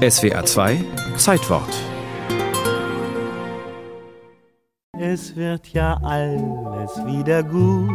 SWA 2 Zeitwort Es wird ja alles wieder gut,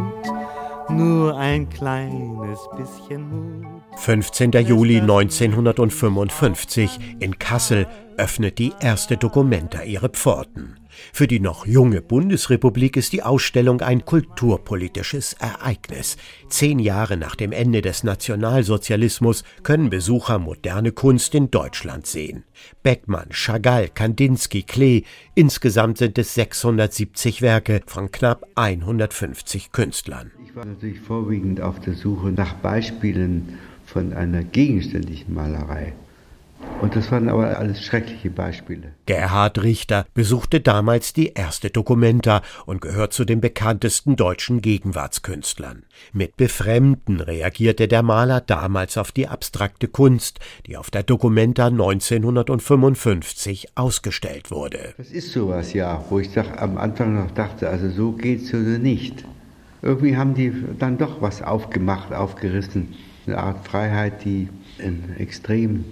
nur ein kleines bisschen Mut. 15. Juli 1955 in Kassel öffnet die erste Documenta ihre Pforten. Für die noch junge Bundesrepublik ist die Ausstellung ein kulturpolitisches Ereignis. Zehn Jahre nach dem Ende des Nationalsozialismus können Besucher moderne Kunst in Deutschland sehen. Beckmann, Chagall, Kandinsky, Klee, insgesamt sind es 670 Werke von knapp 150 Künstlern. Ich war natürlich vorwiegend auf der Suche nach Beispielen von einer gegenständlichen Malerei. Und das waren aber alles schreckliche Beispiele. Gerhard Richter besuchte damals die erste Documenta und gehört zu den bekanntesten deutschen Gegenwartskünstlern. Mit Befremden reagierte der Maler damals auf die abstrakte Kunst, die auf der Documenta 1955 ausgestellt wurde. Das ist sowas, ja, wo ich doch am Anfang noch dachte, also so geht's oder nicht. Irgendwie haben die dann doch was aufgemacht, aufgerissen. Eine Art Freiheit, die in extrem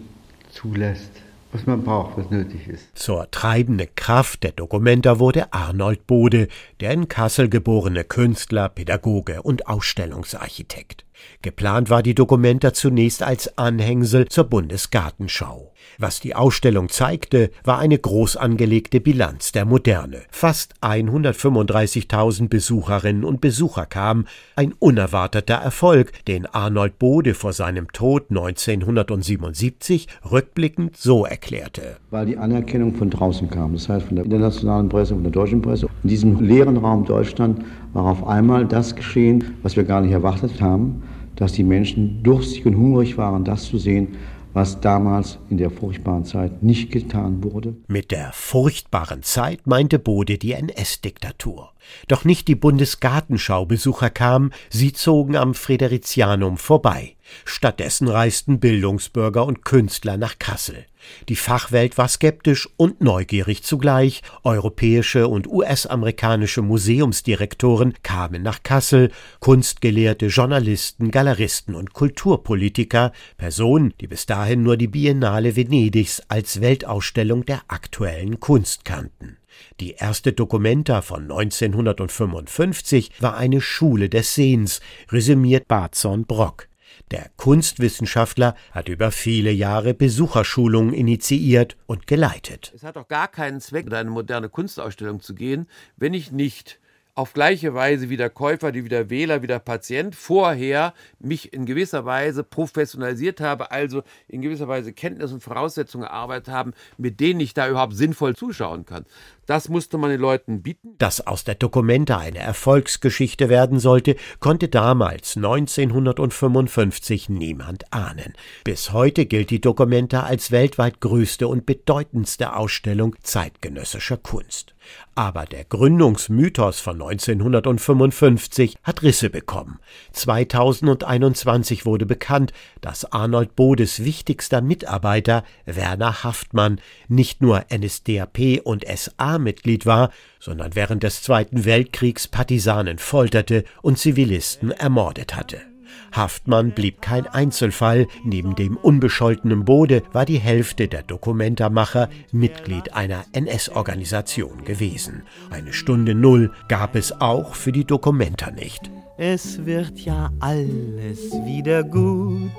zulässt, was man braucht, was nötig ist. Zur treibenden Kraft der Dokumenta wurde Arnold Bode, der in Kassel geborene Künstler, Pädagoge und Ausstellungsarchitekt. Geplant war die Dokumenta zunächst als Anhängsel zur Bundesgartenschau. Was die Ausstellung zeigte, war eine groß angelegte Bilanz der Moderne. Fast 135.000 Besucherinnen und Besucher kamen, ein unerwarteter Erfolg, den Arnold Bode vor seinem Tod 1977 rückblickend so erklärte. Weil die Anerkennung von draußen kam, das heißt von der internationalen Presse, von der deutschen Presse. In diesem leeren Raum Deutschland war auf einmal das geschehen, was wir gar nicht erwartet haben, dass die Menschen durstig und hungrig waren, das zu sehen, was damals in der furchtbaren Zeit nicht getan wurde. Mit der furchtbaren Zeit meinte Bode die NS-Diktatur. Doch nicht die Bundesgartenschau-Besucher kamen, sie zogen am Friderizianum vorbei. Stattdessen reisten Bildungsbürger und Künstler nach Kassel. Die Fachwelt war skeptisch und neugierig zugleich. Europäische und US-amerikanische Museumsdirektoren kamen nach Kassel, Kunstgelehrte, Journalisten, Galeristen und Kulturpolitiker, Personen, die bis dahin nur die Biennale Venedigs als Weltausstellung der aktuellen Kunst kannten. Die erste Dokumenta von 1955 war eine Schule des Sehens, resümiert Barzon Brock. Der Kunstwissenschaftler hat über viele Jahre Besucherschulungen initiiert und geleitet. Es hat doch gar keinen Zweck, in eine moderne Kunstausstellung zu gehen, wenn ich nicht auf gleiche Weise wie der Käufer, wie der Wähler, wie der Patient vorher mich in gewisser Weise professionalisiert habe, also in gewisser Weise Kenntnis und Voraussetzungen erarbeitet haben, mit denen ich da überhaupt sinnvoll zuschauen kann. Das musste man den Leuten bieten. Dass aus der Dokumenta eine Erfolgsgeschichte werden sollte, konnte damals 1955 niemand ahnen. Bis heute gilt die Dokumenta als weltweit größte und bedeutendste Ausstellung zeitgenössischer Kunst. Aber der Gründungsmythos von 1955 hat Risse bekommen. 2021 wurde bekannt, dass Arnold Bodes wichtigster Mitarbeiter Werner Haftmann nicht nur NSDAP und SA SA-Mitglied war, sondern während des Zweiten Weltkriegs Partisanen folterte und Zivilisten ermordet hatte. Haftmann blieb kein Einzelfall, neben dem unbescholtenen Bode war die Hälfte der Dokumentarmacher Mitglied einer NS-Organisation gewesen. Eine Stunde Null gab es auch für die Dokumenta nicht. Es wird ja alles wieder gut,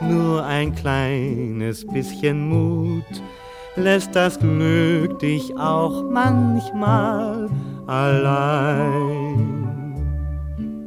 nur ein kleines bisschen Mut lässt das Glück dich auch manchmal allein.